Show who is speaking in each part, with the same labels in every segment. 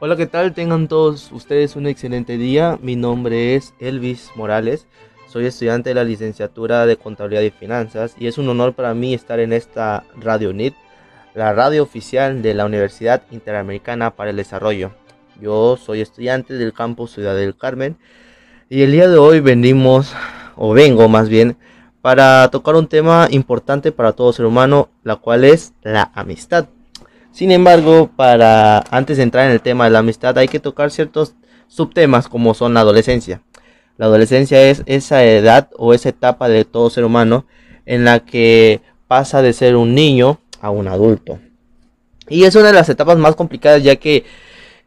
Speaker 1: Hola, ¿qué tal? Tengan todos ustedes un excelente día. Mi nombre es Elvis Morales. Soy estudiante de la licenciatura de Contabilidad y Finanzas y es un honor para mí estar en esta Radio NIT, la radio oficial de la Universidad Interamericana para el Desarrollo. Yo soy estudiante del campus Ciudad del Carmen y el día de hoy venimos, o vengo más bien, para tocar un tema importante para todo ser humano, la cual es la amistad. Sin embargo, para antes de entrar en el tema de la amistad hay que tocar ciertos subtemas como son la adolescencia. La adolescencia es esa edad o esa etapa de todo ser humano en la que pasa de ser un niño a un adulto. Y es una de las etapas más complicadas ya que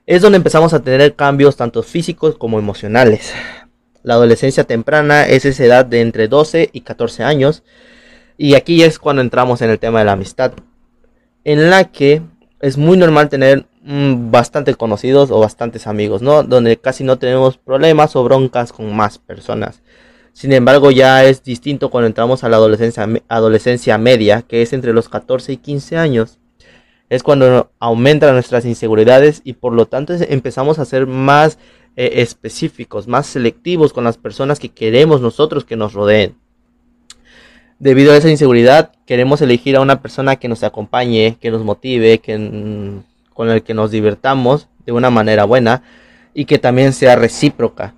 Speaker 1: es donde empezamos a tener cambios tanto físicos como emocionales. La adolescencia temprana es esa edad de entre 12 y 14 años. Y aquí es cuando entramos en el tema de la amistad. En la que es muy normal tener mm, bastantes conocidos o bastantes amigos, ¿no? Donde casi no tenemos problemas o broncas con más personas. Sin embargo, ya es distinto cuando entramos a la adolescencia, adolescencia media, que es entre los 14 y 15 años. Es cuando aumentan nuestras inseguridades y por lo tanto empezamos a ser más eh, específicos, más selectivos con las personas que queremos nosotros que nos rodeen. Debido a esa inseguridad, queremos elegir a una persona que nos acompañe, que nos motive, que, con el que nos divertamos de una manera buena y que también sea recíproca.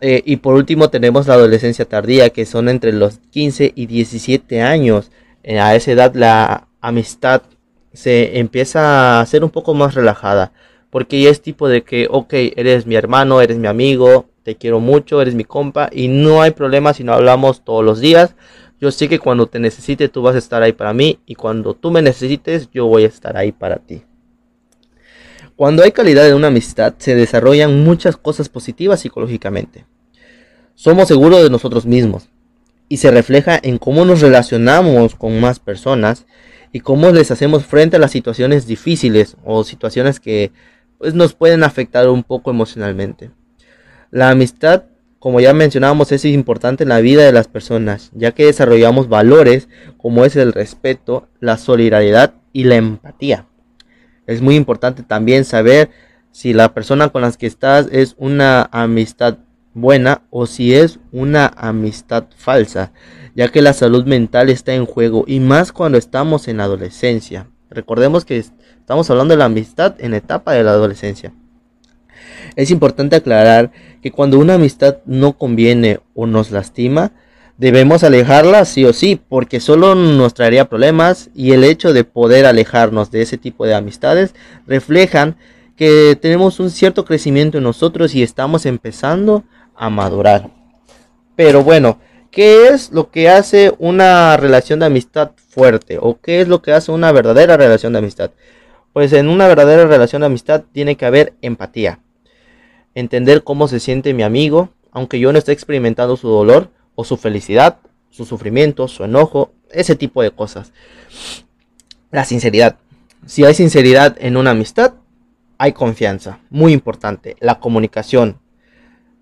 Speaker 1: Eh, y por último tenemos la adolescencia tardía, que son entre los 15 y 17 años. Eh, a esa edad la amistad se empieza a ser un poco más relajada, porque ya es tipo de que, ok, eres mi hermano, eres mi amigo, te quiero mucho, eres mi compa y no hay problema si no hablamos todos los días. Yo sé que cuando te necesite tú vas a estar ahí para mí y cuando tú me necesites yo voy a estar ahí para ti. Cuando hay calidad en una amistad se desarrollan muchas cosas positivas psicológicamente. Somos seguros de nosotros mismos y se refleja en cómo nos relacionamos con más personas y cómo les hacemos frente a las situaciones difíciles o situaciones que pues, nos pueden afectar un poco emocionalmente. La amistad, como ya mencionábamos, es importante en la vida de las personas, ya que desarrollamos valores como es el respeto, la solidaridad y la empatía. Es muy importante también saber si la persona con la que estás es una amistad buena o si es una amistad falsa, ya que la salud mental está en juego y más cuando estamos en la adolescencia. Recordemos que estamos hablando de la amistad en etapa de la adolescencia. Es importante aclarar que cuando una amistad no conviene o nos lastima, debemos alejarla sí o sí, porque solo nos traería problemas y el hecho de poder alejarnos de ese tipo de amistades reflejan que tenemos un cierto crecimiento en nosotros y estamos empezando a madurar. Pero bueno, ¿qué es lo que hace una relación de amistad fuerte? ¿O qué es lo que hace una verdadera relación de amistad? Pues en una verdadera relación de amistad tiene que haber empatía entender cómo se siente mi amigo, aunque yo no esté experimentando su dolor o su felicidad, su sufrimiento, su enojo, ese tipo de cosas. La sinceridad. Si hay sinceridad en una amistad, hay confianza. Muy importante. La comunicación.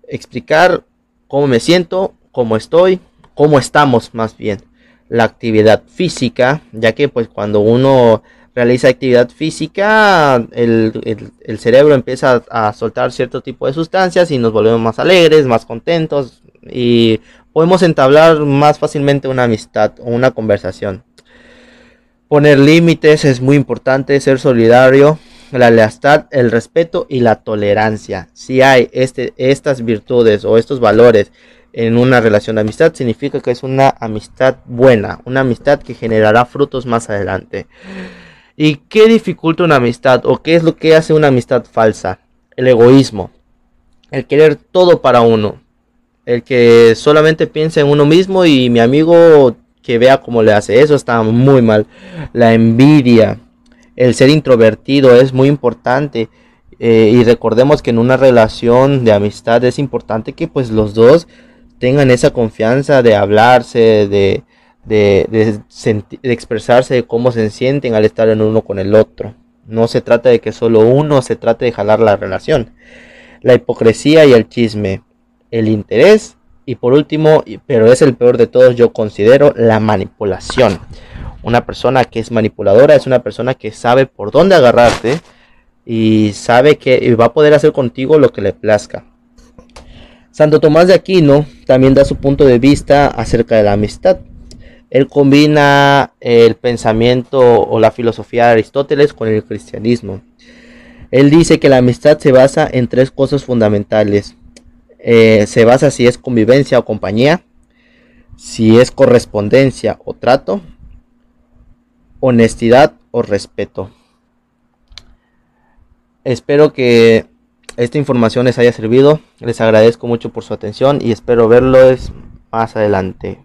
Speaker 1: Explicar cómo me siento, cómo estoy, cómo estamos más bien. La actividad física, ya que pues cuando uno realiza actividad física, el, cerebro empieza a, soltar cierto tipo de sustancias y nos volvemos más alegres, más contentos y podemos entablar más fácilmente una amistad o una conversación. Poner límites es muy importante, ser solidario, la lealtad, el respeto y la tolerancia. Si hay este, estas virtudes o estos valores en una relación de amistad, significa que es una amistad buena, una amistad que generará frutos más adelante. ¿Y qué dificulta una amistad o qué es lo que hace una amistad falsa? El egoísmo, el querer todo para uno, el que solamente piensa en uno mismo y mi amigo que vea cómo le hace eso está muy mal. La envidia, el ser introvertido es muy importante. Eh, y recordemos que en una relación de amistad es importante que pues los dos tengan esa confianza de hablarse, de, de, expresarse de cómo se sienten al estar en uno con el otro. No se trata de que solo uno se trate de jalar la relación. La hipocresía y el chisme, el interés y por último, pero es el peor de todos, yo considero la manipulación. Una persona que es manipuladora es una persona que sabe por dónde agarrarte y sabe que va a poder hacer contigo lo que le plazca. Santo Tomás de Aquino también da su punto de vista acerca de la amistad. Él combina el pensamiento o la filosofía de Aristóteles con el cristianismo. Él dice que la amistad se basa en tres cosas fundamentales. Eh, se basa si es convivencia o compañía, si es correspondencia o trato, honestidad o respeto. Espero que esta información les haya servido. Les agradezco mucho por su atención y espero verlos más adelante.